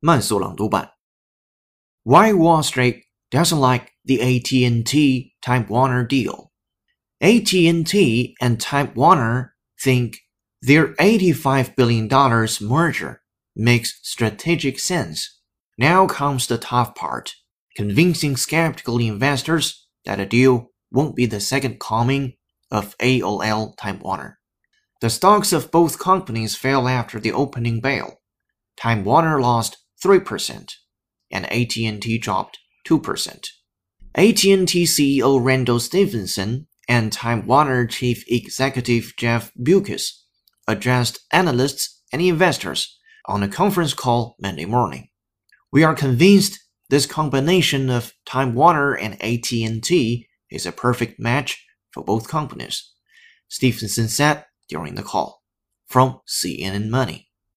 慢速朗读版。Why Wall Street doesn't like the AT&T Time Warner deal? AT&T and Time Warner think their $85 billion merger makes strategic sense. Now comes the tough part, convincing skeptical investors that a deal won't be the second coming of AOL Time Warner. The stocks of both companies fell after the opening bell. Time Warner lost 3%, and AT&T dropped 2%. AT&T CEO Randall Stephenson and Time Warner Chief Executive Jeff Bewkes addressed analysts and investors on a conference call Monday morning. We are convinced this combination of Time Warner and AT&T is a perfect match for both companies, Stephenson said during the call. From CNN Money.